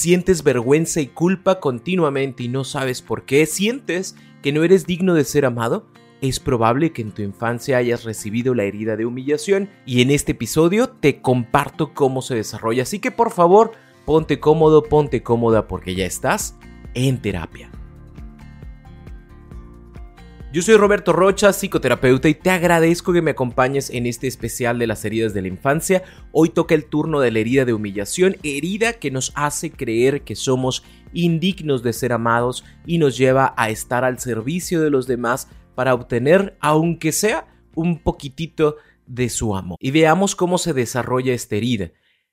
Sientes vergüenza y culpa continuamente y no sabes por qué. Sientes que no eres digno de ser amado. Es probable que en tu infancia hayas recibido la herida de humillación y en este episodio te comparto cómo se desarrolla. Así que por favor, ponte cómodo, ponte cómoda porque ya estás en terapia. Yo soy Roberto Rocha, psicoterapeuta, y te agradezco que me acompañes en este especial de las heridas de la infancia. Hoy toca el turno de la herida de humillación, herida que nos hace creer que somos indignos de ser amados y nos lleva a estar al servicio de los demás para obtener, aunque sea, un poquitito de su amo. Y veamos cómo se desarrolla esta herida.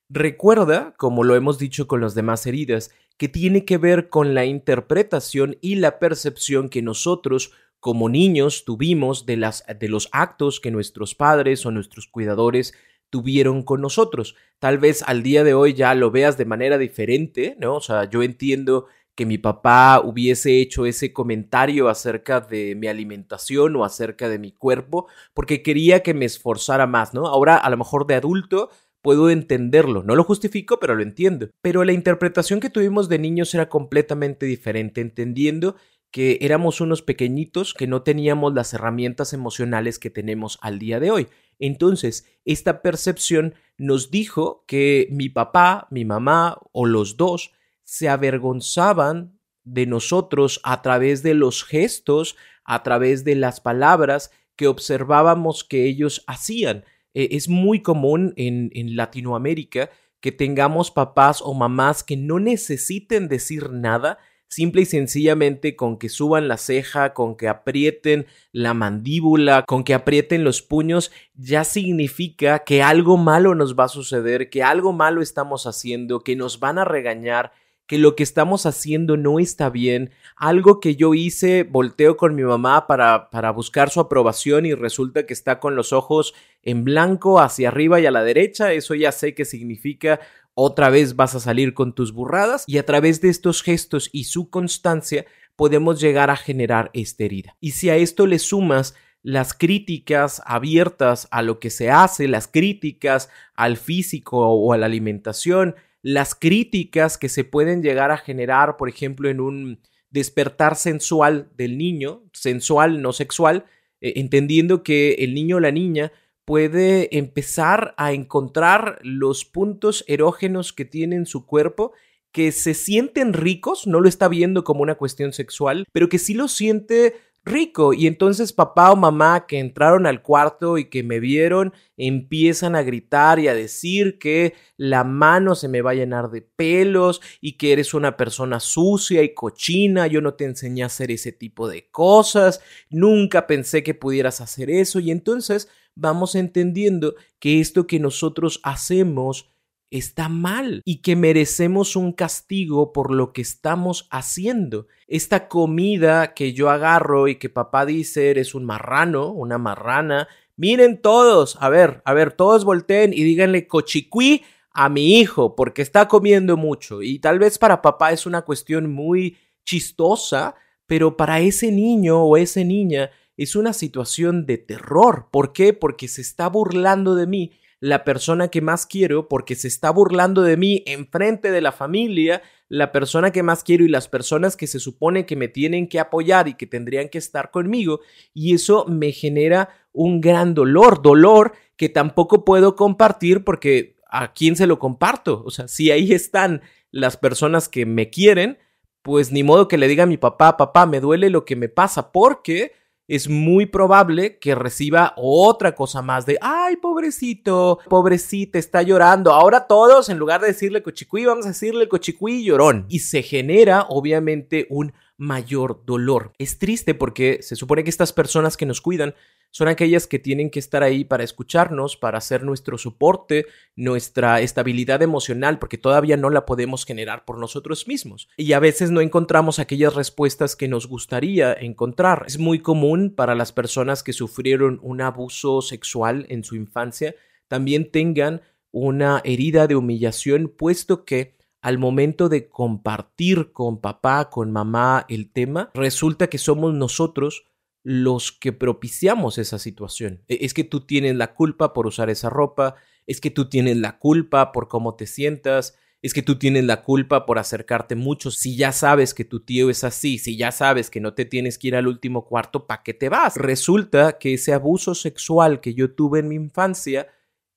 Recuerda, como lo hemos dicho con las demás heridas, que tiene que ver con la interpretación y la percepción que nosotros como niños tuvimos de, las, de los actos que nuestros padres o nuestros cuidadores tuvieron con nosotros. Tal vez al día de hoy ya lo veas de manera diferente, ¿no? O sea, yo entiendo que mi papá hubiese hecho ese comentario acerca de mi alimentación o acerca de mi cuerpo porque quería que me esforzara más, ¿no? Ahora a lo mejor de adulto puedo entenderlo, no lo justifico, pero lo entiendo. Pero la interpretación que tuvimos de niños era completamente diferente, entendiendo que éramos unos pequeñitos que no teníamos las herramientas emocionales que tenemos al día de hoy. Entonces, esta percepción nos dijo que mi papá, mi mamá o los dos se avergonzaban de nosotros a través de los gestos, a través de las palabras que observábamos que ellos hacían. E, es muy común en, en Latinoamérica que tengamos papás o mamás que no necesiten decir nada, simple y sencillamente con que suban la ceja, con que aprieten la mandíbula, con que aprieten los puños, ya significa que algo malo nos va a suceder, que algo malo estamos haciendo, que nos van a regañar, que lo que estamos haciendo no está bien, algo que yo hice, volteo con mi mamá para, para buscar su aprobación y resulta que está con los ojos en blanco hacia arriba y a la derecha, eso ya sé que significa otra vez vas a salir con tus burradas y a través de estos gestos y su constancia podemos llegar a generar esta herida. Y si a esto le sumas las críticas abiertas a lo que se hace, las críticas al físico o a la alimentación, las críticas que se pueden llegar a generar, por ejemplo, en un despertar sensual del niño, sensual, no sexual, eh, entendiendo que el niño o la niña puede empezar a encontrar los puntos erógenos que tiene en su cuerpo que se sienten ricos, no lo está viendo como una cuestión sexual, pero que sí lo siente rico. Y entonces papá o mamá que entraron al cuarto y que me vieron empiezan a gritar y a decir que la mano se me va a llenar de pelos y que eres una persona sucia y cochina, yo no te enseñé a hacer ese tipo de cosas, nunca pensé que pudieras hacer eso y entonces vamos entendiendo que esto que nosotros hacemos está mal y que merecemos un castigo por lo que estamos haciendo. Esta comida que yo agarro y que papá dice eres un marrano, una marrana, miren todos, a ver, a ver, todos volteen y díganle cochicuí a mi hijo porque está comiendo mucho y tal vez para papá es una cuestión muy chistosa, pero para ese niño o esa niña es una situación de terror. ¿Por qué? Porque se está burlando de mí la persona que más quiero porque se está burlando de mí enfrente de la familia, la persona que más quiero y las personas que se supone que me tienen que apoyar y que tendrían que estar conmigo y eso me genera un gran dolor, dolor que tampoco puedo compartir porque a quién se lo comparto, o sea, si ahí están las personas que me quieren, pues ni modo que le diga a mi papá, papá, me duele lo que me pasa porque es muy probable que reciba otra cosa más de, ay, pobrecito, pobrecita, está llorando. Ahora todos, en lugar de decirle cochicuí, vamos a decirle cochicuí llorón. Y se genera, obviamente, un mayor dolor. Es triste porque se supone que estas personas que nos cuidan son aquellas que tienen que estar ahí para escucharnos, para hacer nuestro soporte, nuestra estabilidad emocional, porque todavía no la podemos generar por nosotros mismos. Y a veces no encontramos aquellas respuestas que nos gustaría encontrar. Es muy común para las personas que sufrieron un abuso sexual en su infancia, también tengan una herida de humillación, puesto que al momento de compartir con papá, con mamá el tema, resulta que somos nosotros los que propiciamos esa situación. E, es que tú tienes la culpa por usar esa ropa, es que tú tienes la culpa por cómo te sientas, es que tú tienes la culpa por acercarte mucho. Si ya sabes que tu tío es así, si ya sabes que no te tienes que ir al último cuarto, ¿para qué te vas? Resulta que ese abuso sexual que yo tuve en mi infancia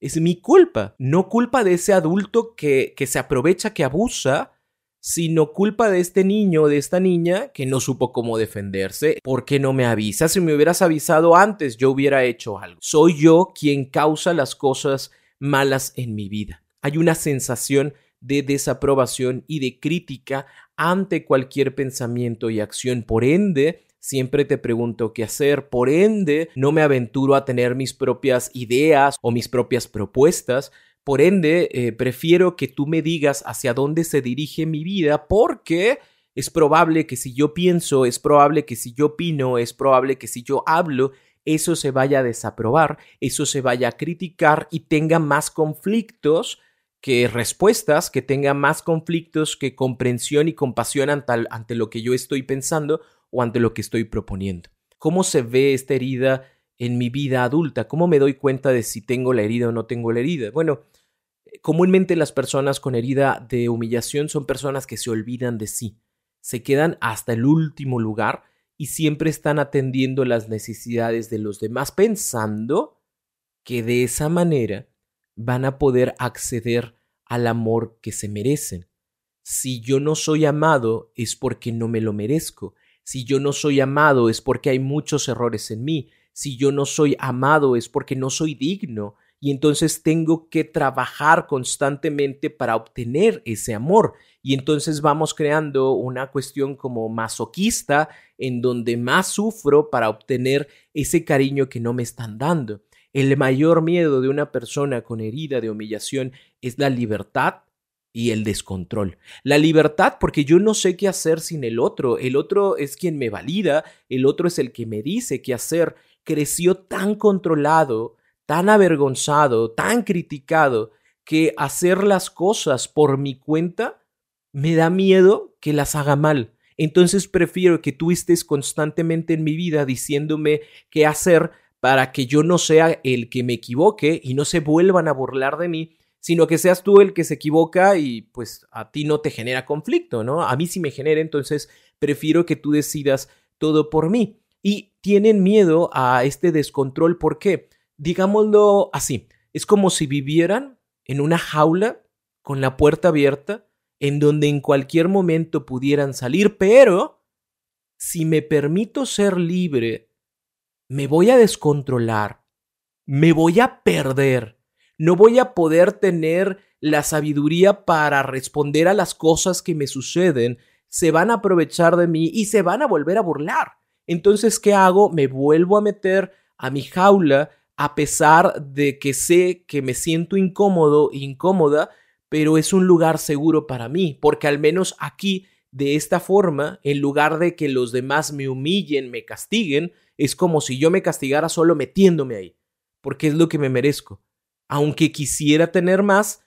es mi culpa, no culpa de ese adulto que, que se aprovecha, que abusa sino culpa de este niño o de esta niña que no supo cómo defenderse. ¿Por qué no me avisas? Si me hubieras avisado antes, yo hubiera hecho algo. Soy yo quien causa las cosas malas en mi vida. Hay una sensación de desaprobación y de crítica ante cualquier pensamiento y acción. Por ende, siempre te pregunto qué hacer. Por ende, no me aventuro a tener mis propias ideas o mis propias propuestas por ende, eh, prefiero que tú me digas hacia dónde se dirige mi vida porque es probable que si yo pienso, es probable que si yo opino, es probable que si yo hablo, eso se vaya a desaprobar, eso se vaya a criticar y tenga más conflictos que respuestas, que tenga más conflictos que comprensión y compasión ante, ante lo que yo estoy pensando o ante lo que estoy proponiendo. ¿Cómo se ve esta herida en mi vida adulta? ¿Cómo me doy cuenta de si tengo la herida o no tengo la herida? Bueno, comúnmente las personas con herida de humillación son personas que se olvidan de sí, se quedan hasta el último lugar y siempre están atendiendo las necesidades de los demás pensando que de esa manera van a poder acceder al amor que se merecen. Si yo no soy amado es porque no me lo merezco. Si yo no soy amado es porque hay muchos errores en mí si yo no soy amado es porque no soy digno y entonces tengo que trabajar constantemente para obtener ese amor. Y entonces vamos creando una cuestión como masoquista en donde más sufro para obtener ese cariño que no me están dando. El mayor miedo de una persona con herida de humillación es la libertad y el descontrol. La libertad porque yo no sé qué hacer sin el otro. El otro es quien me valida, el otro es el que me dice qué hacer creció tan controlado, tan avergonzado, tan criticado, que hacer las cosas por mi cuenta me da miedo que las haga mal. Entonces prefiero que tú estés constantemente en mi vida diciéndome qué hacer para que yo no sea el que me equivoque y no se vuelvan a burlar de mí, sino que seas tú el que se equivoca y pues a ti no te genera conflicto, ¿no? A mí sí me genera, entonces prefiero que tú decidas todo por mí y tienen miedo a este descontrol. ¿Por qué? Digámoslo así, es como si vivieran en una jaula con la puerta abierta en donde en cualquier momento pudieran salir, pero si me permito ser libre, me voy a descontrolar, me voy a perder, no voy a poder tener la sabiduría para responder a las cosas que me suceden, se van a aprovechar de mí y se van a volver a burlar. Entonces, ¿qué hago? Me vuelvo a meter a mi jaula a pesar de que sé que me siento incómodo, incómoda, pero es un lugar seguro para mí, porque al menos aquí, de esta forma, en lugar de que los demás me humillen, me castiguen, es como si yo me castigara solo metiéndome ahí, porque es lo que me merezco. Aunque quisiera tener más,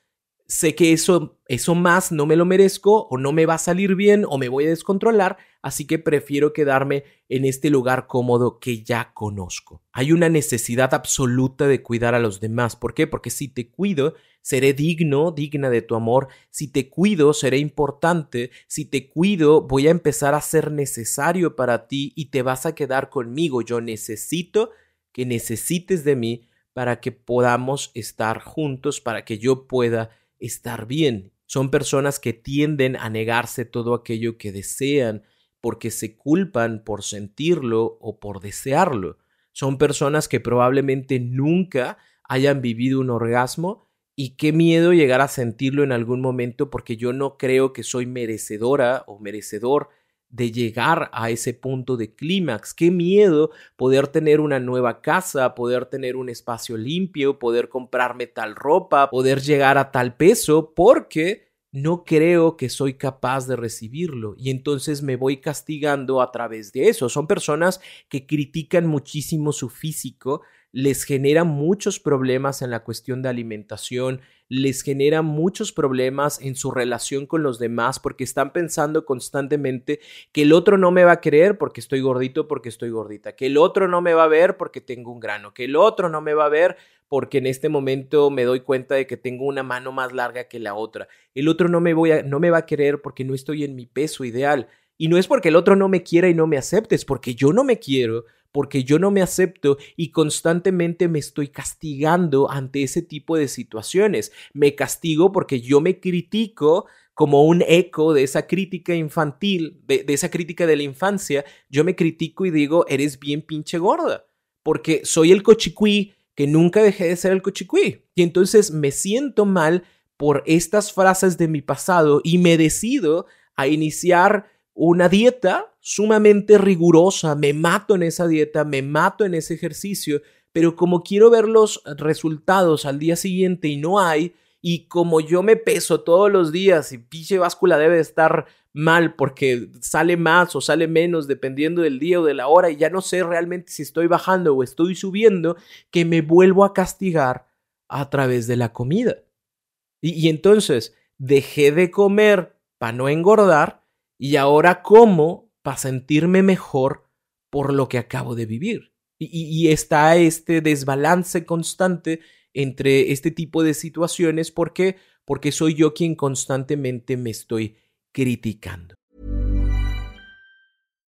sé que eso, eso más no me lo merezco o no me va a salir bien o me voy a descontrolar, así que prefiero quedarme en este lugar cómodo que ya conozco. Hay una necesidad absoluta de cuidar a los demás. ¿Por qué? Porque si te cuido, seré digno, digna de tu amor. Si te cuido, seré importante. Si te cuido, voy a empezar a ser necesario para ti y te vas a quedar conmigo. Yo necesito que necesites de mí para que podamos estar juntos, para que yo pueda estar bien. Son personas que tienden a negarse todo aquello que desean porque se culpan por sentirlo o por desearlo. Son personas que probablemente nunca hayan vivido un orgasmo y qué miedo llegar a sentirlo en algún momento porque yo no creo que soy merecedora o merecedor de llegar a ese punto de clímax. Qué miedo poder tener una nueva casa, poder tener un espacio limpio, poder comprarme tal ropa, poder llegar a tal peso, porque no creo que soy capaz de recibirlo y entonces me voy castigando a través de eso. Son personas que critican muchísimo su físico, les genera muchos problemas en la cuestión de alimentación, les genera muchos problemas en su relación con los demás porque están pensando constantemente que el otro no me va a querer porque estoy gordito, porque estoy gordita, que el otro no me va a ver porque tengo un grano, que el otro no me va a ver porque en este momento me doy cuenta de que tengo una mano más larga que la otra. El otro no me voy a, no me va a querer porque no estoy en mi peso ideal. Y no es porque el otro no me quiera y no me acepte, es porque yo no me quiero, porque yo no me acepto y constantemente me estoy castigando ante ese tipo de situaciones. Me castigo porque yo me critico como un eco de esa crítica infantil, de, esa crítica de la infancia. Yo me critico y digo, eres bien pinche gorda, porque soy el cochicuí que nunca dejé de ser el cochicuí. Y entonces me siento mal por estas frases de mi pasado y me decido a iniciar una dieta sumamente rigurosa, me mato en esa dieta, me mato en ese ejercicio, pero como quiero ver los resultados al día siguiente y no hay, y como yo me peso todos los días y pinche báscula debe estar mal porque sale más o sale menos dependiendo del día o de la hora y ya no sé realmente si estoy bajando o estoy subiendo, que me vuelvo a castigar a través de la comida. Y, y entonces dejé de comer para no engordar y ahora como para sentirme mejor por lo que acabo de vivir. Y, está este desbalance constante entre este tipo de situaciones porque porque soy yo quien constantemente me estoy criticando.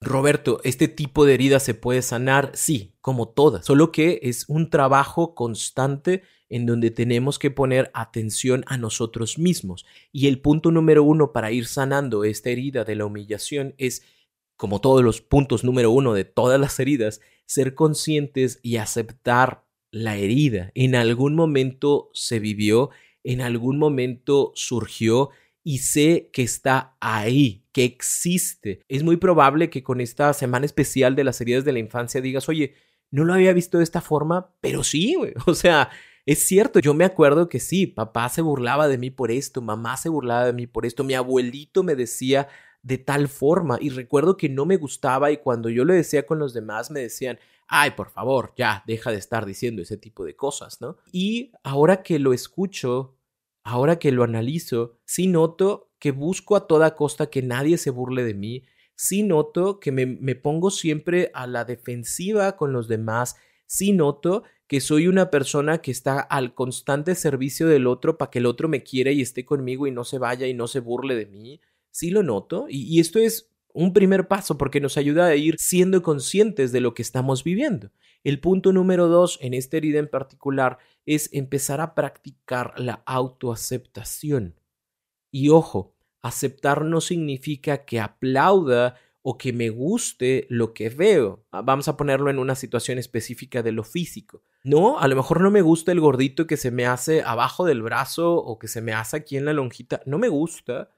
Roberto, ¿este tipo de herida se puede sanar? Sí, como todas, solo que es un trabajo constante en donde tenemos que poner atención a nosotros mismos. Y el punto número uno para ir sanando esta herida de la humillación es, como todos los puntos número uno de todas las heridas, ser conscientes y aceptar la herida. En algún momento se vivió, en algún momento surgió y sé que está ahí, que existe. Es muy probable que con esta semana especial de las heridas de la infancia digas, oye, no lo había visto de esta forma, pero sí, güey. O sea, es cierto, yo me acuerdo que sí, papá se burlaba de mí por esto, mamá se burlaba de mí por esto, mi abuelito me decía de tal forma y recuerdo que no me gustaba y cuando yo lo decía con los demás me decían, ay, por favor, ya, deja de estar diciendo ese tipo de cosas, ¿no? Y ahora que lo escucho ahora que lo analizo, sí noto que busco a toda costa que nadie se burle de mí, sí noto que me, me pongo siempre a la defensiva con los demás, sí noto que soy una persona que está al constante servicio del otro para que el otro me quiera y esté conmigo y no se vaya y no se burle de mí. Sí lo noto y, y esto es un primer paso porque nos ayuda a ir siendo conscientes de lo que estamos viviendo. El punto número dos en esta herida en particular es empezar a practicar la autoaceptación. Y ojo, aceptar no significa que aplauda o que me guste lo que veo. Ah, vamos a ponerlo en una situación específica de lo físico. No, a lo mejor no me gusta el gordito que se me hace abajo del brazo o que se me hace aquí en la lonjita. No me gusta,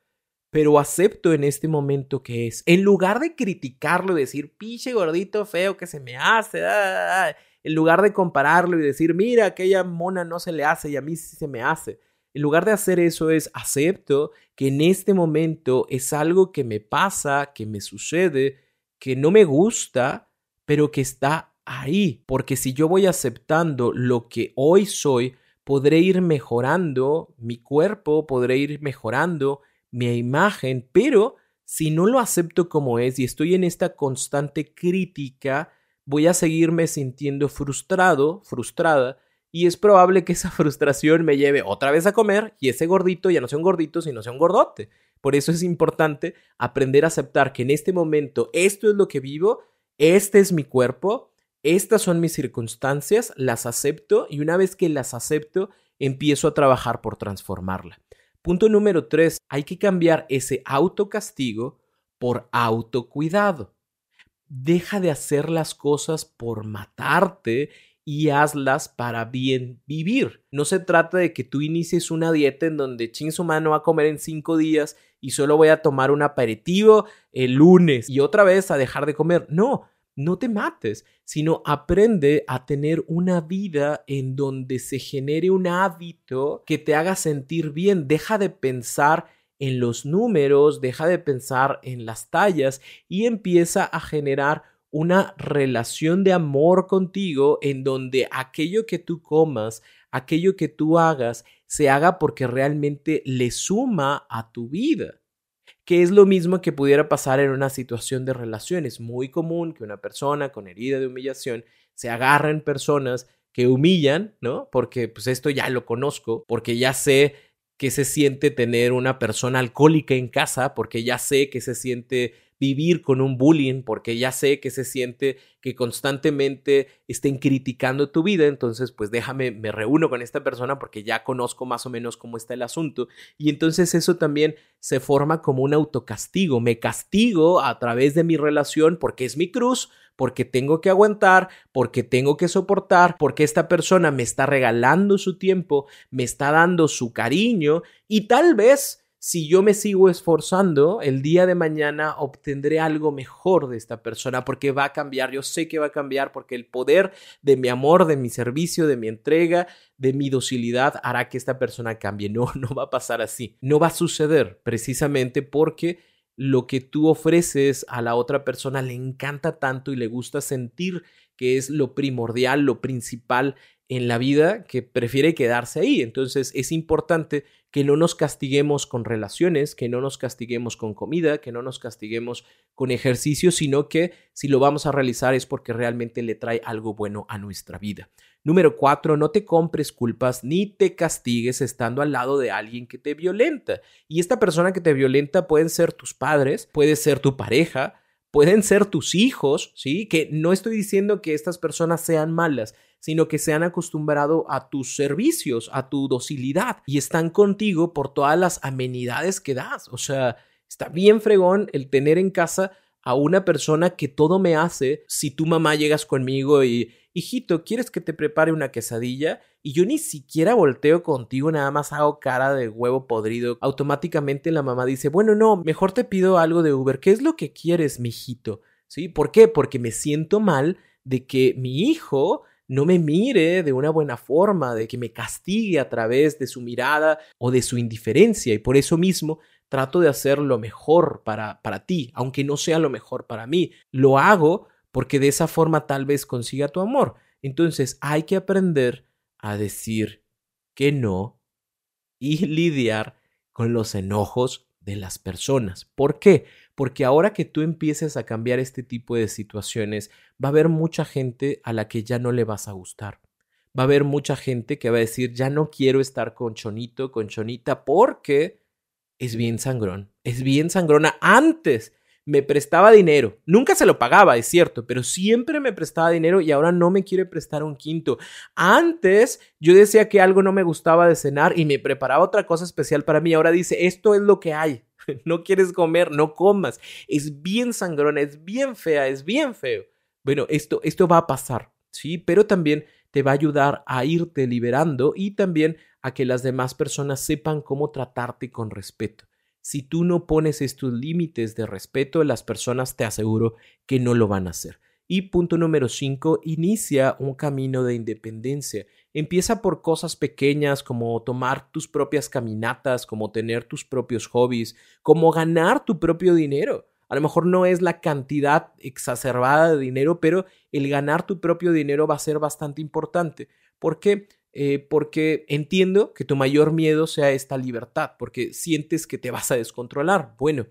pero acepto en este momento que es. En lugar de criticarlo y decir, pinche gordito feo que se me hace, ah, ah, ah", en lugar de compararlo y decir, mira, aquella mona no se le hace y a mí sí se me hace. En lugar de hacer eso es acepto que en este momento es algo que me pasa, que me sucede, que no me gusta, pero que está ahí. Porque si yo voy aceptando lo que hoy soy, podré ir mejorando mi cuerpo, podré ir mejorando mi imagen, pero si no lo acepto como es y estoy en esta constante crítica, voy a seguirme sintiendo frustrado, frustrada, y es probable que esa frustración me lleve otra vez a comer y ese gordito ya no sea un gordito, sino sea un gordote. Por eso es importante aprender a aceptar que en este momento esto es lo que vivo, este es mi cuerpo, estas son mis circunstancias, las acepto y una vez que las acepto, empiezo a trabajar por transformarla. Punto número tres, hay que cambiar ese autocastigo por autocuidado. Deja de hacer las cosas por matarte y hazlas para bien vivir. No se trata de que tú inicies una dieta en donde ching su mano va a comer en cinco días y solo voy a tomar un aperitivo el lunes y otra vez a dejar de comer. No, no te mates, sino aprende a tener una vida en donde se genere un hábito que te haga sentir bien. Deja de pensar en los números, deja de pensar en las tallas y empieza a generar una relación de amor contigo en donde aquello que tú comas, aquello que tú hagas, se haga porque realmente le suma a tu vida que es lo mismo que pudiera pasar en una situación de relación. Es muy común que una persona con herida de humillación se agarre en personas que humillan, ¿no? Porque pues esto ya lo conozco, porque ya sé que se siente tener una persona alcohólica en casa, porque ya sé que se siente vivir con un bullying porque ya sé que se siente que constantemente estén criticando tu vida, entonces pues déjame, me reúno con esta persona porque ya conozco más o menos cómo está el asunto. Y entonces eso también se forma como un autocastigo, me castigo a través de mi relación porque es mi cruz, porque tengo que aguantar, porque tengo que soportar, porque esta persona me está regalando su tiempo, me está dando su cariño y tal vez si yo me sigo esforzando, el día de mañana obtendré algo mejor de esta persona porque va a cambiar, yo sé que va a cambiar porque el poder de mi amor, de mi servicio, de mi entrega, de mi docilidad hará que esta persona cambie. No, no va a pasar así. No va a suceder precisamente porque lo que tú ofreces a la otra persona le encanta tanto y le gusta sentir que es lo primordial, lo principal en la vida, que prefiere quedarse ahí. Entonces es importante que no nos castiguemos con relaciones, que no nos castiguemos con comida, que no nos castiguemos con ejercicio, sino que si lo vamos a realizar es porque realmente le trae algo bueno a nuestra vida. Número cuatro, no te compres culpas ni te castigues estando al lado de alguien que te violenta. Y esta persona que te violenta pueden ser tus padres, puede ser tu pareja, pueden ser tus hijos, ¿sí? Que no estoy diciendo que estas personas sean malas, sino que se han acostumbrado a tus servicios, a tu docilidad y están contigo por todas las amenidades que das. O sea, está bien fregón el tener en casa a una persona que todo me hace si tu mamá llegas conmigo y, hijito, ¿quieres que te prepare una quesadilla? Y yo ni siquiera volteo contigo, nada más hago cara de huevo podrido. Automáticamente la mamá dice, bueno, no, mejor te pido algo de Uber. ¿Qué es lo que quieres, mijito? ¿Sí? ¿Por qué? Porque me siento mal de que mi hijo no me mire de una buena forma, de que me castigue a través de su mirada o de su indiferencia. Y por eso mismo trato de hacer lo mejor para, para ti, aunque no sea lo mejor para mí. Lo hago porque de esa forma tal vez consiga tu amor. Entonces hay que aprender a decir que no y lidiar con los enojos de las personas. ¿Por qué? porque ahora que tú empieces a cambiar este tipo de situaciones, va a haber mucha gente a la que ya no le vas a gustar. Va a haber mucha gente que va a decir, ya no quiero estar con Chonito, con Chonita, porque es bien sangrón, es bien sangrona. Antes me prestaba dinero, nunca se lo pagaba, es cierto, pero siempre me prestaba dinero y ahora no me quiere prestar un quinto. Antes yo decía que algo no me gustaba de cenar y me preparaba otra cosa especial para mí, ahora dice, esto es lo que hay no quieres comer, no comas. Es bien sangrona, es bien fea, es bien feo. Bueno, esto, esto va a pasar, ¿sí? Pero también te va a ayudar a irte liberando y también a que las demás personas sepan cómo tratarte con respeto. Si tú no pones estos límites de respeto, las personas te aseguro que no lo van a hacer. Y punto número cinco, inicia un camino de independencia. Empieza por cosas pequeñas como tomar tus propias caminatas, como tener tus propios hobbies, como ganar tu propio dinero. A lo mejor no es la cantidad exacerbada de dinero, pero el ganar tu propio dinero va a ser bastante importante. ¿Por qué? Eh, porque entiendo que tu mayor miedo sea esta libertad, porque sientes que te vas a descontrolar. Bueno,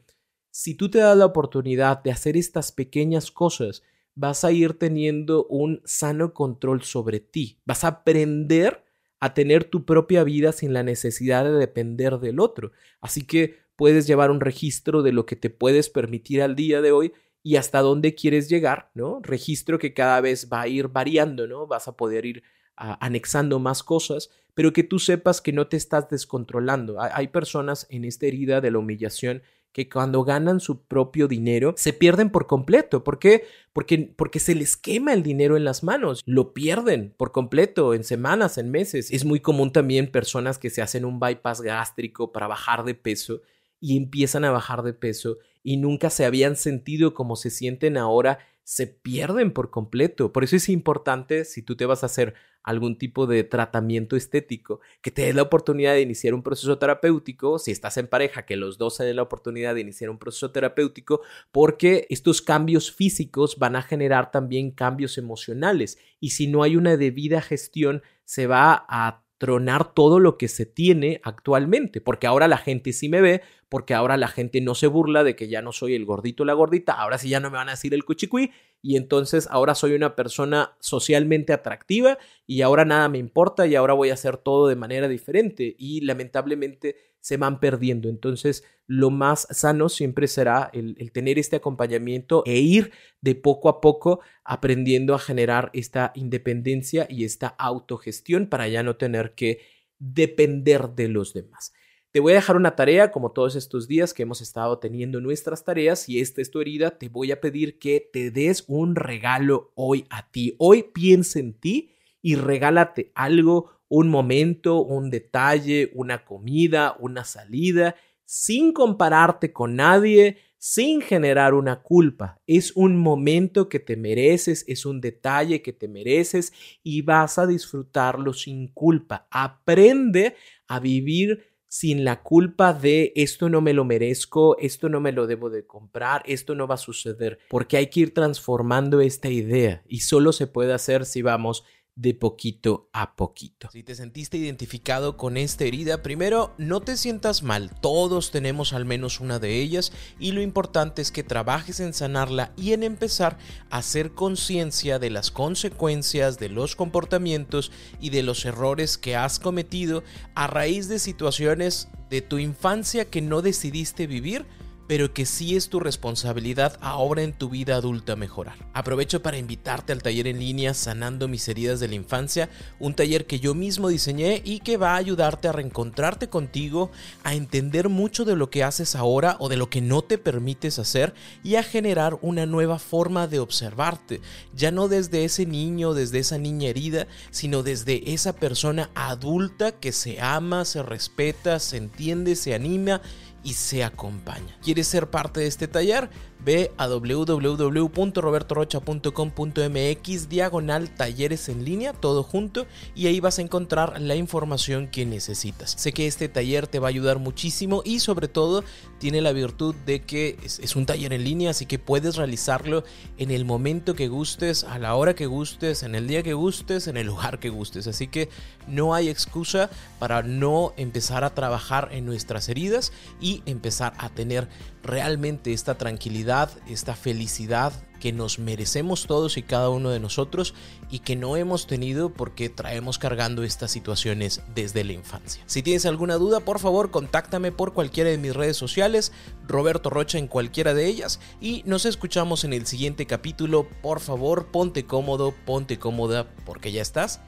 si tú te das la oportunidad de hacer estas pequeñas cosas, vas a ir teniendo un sano control sobre ti. Vas a aprender a tener tu propia vida sin la necesidad de depender del otro. Así que puedes llevar un registro de lo que te puedes permitir al día de hoy y hasta dónde quieres llegar, ¿no? Registro que cada vez va a ir variando, ¿no? Vas a poder ir anexando más cosas, pero que tú sepas que no te estás descontrolando. Hay, personas en esta herida de la humillación que cuando ganan su propio dinero se pierden por completo. ¿Por qué? Porque, porque se les quema el dinero en las manos. Lo pierden por completo en semanas, en meses. Es muy común también personas que se hacen un bypass gástrico para bajar de peso y empiezan a bajar de peso y nunca se habían sentido como se sienten ahora se pierden por completo. Por eso es importante, si tú te vas a hacer algún tipo de tratamiento estético, que te des la oportunidad de iniciar un proceso terapéutico, si estás en pareja, que los dos se den la oportunidad de iniciar un proceso terapéutico, porque estos cambios físicos van a generar también cambios emocionales y si no hay una debida gestión, se va a tronar todo lo que se tiene actualmente, porque ahora la gente sí me ve, porque ahora la gente no se burla de que ya no soy el gordito o la gordita, ahora sí ya no me van a decir el cuchicuí y entonces ahora soy una persona socialmente atractiva y ahora nada me importa y ahora voy a hacer todo de manera diferente. Y lamentablemente se van perdiendo. Entonces, lo más sano siempre será el, tener este acompañamiento e ir de poco a poco aprendiendo a generar esta independencia y esta autogestión para ya no tener que depender de los demás. Te voy a dejar una tarea, como todos estos días que hemos estado teniendo nuestras tareas, y esta es tu herida, te voy a pedir que te des un regalo hoy a ti. Hoy piensa en ti y regálate algo un momento, un detalle, una comida, una salida, sin compararte con nadie, sin generar una culpa. Es un momento que te mereces, es un detalle que te mereces y vas a disfrutarlo sin culpa. Aprende a vivir sin la culpa de esto no me lo merezco, esto no me lo debo de comprar, esto no va a suceder, porque hay que ir transformando esta idea y solo se puede hacer si vamos de poquito a poquito. Si te sentiste identificado con esta herida, primero no te sientas mal, todos tenemos al menos una de ellas y lo importante es que trabajes en sanarla y en empezar a hacer conciencia de las consecuencias de los comportamientos y de los errores que has cometido a raíz de situaciones de tu infancia que no decidiste vivir pero que sí es tu responsabilidad ahora en tu vida adulta mejorar. Aprovecho para invitarte al taller en línea Sanando mis heridas de la infancia, un taller que yo mismo diseñé y que va a ayudarte a reencontrarte contigo, a entender mucho de lo que haces ahora o de lo que no te permites hacer y a generar una nueva forma de observarte, ya no desde ese niño, desde esa niña herida, sino desde esa persona adulta que se ama, se respeta, se entiende, se anima y se acompaña. ¿Quieres ser parte de este taller? Ve a www.robertorocha.com.mx diagonal talleres en línea, todo junto, y ahí vas a encontrar la información que necesitas. Sé que este taller te va a ayudar muchísimo y sobre todo tiene la virtud de que es, un taller en línea, así que puedes realizarlo en el momento que gustes, a la hora que gustes, en el día que gustes, en el lugar que gustes. Así que no hay excusa para no empezar a trabajar en nuestras heridas y empezar a tener realmente esta tranquilidad, esta felicidad que nos merecemos todos y cada uno de nosotros y que no hemos tenido porque traemos cargando estas situaciones desde la infancia. Si tienes alguna duda, por favor, contáctame por cualquiera de mis redes sociales, Roberto Rocha en cualquiera de ellas y nos escuchamos en el siguiente capítulo. Por favor, ponte cómodo, ponte cómoda porque ya estás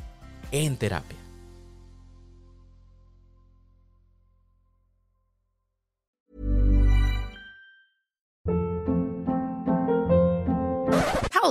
en terapia.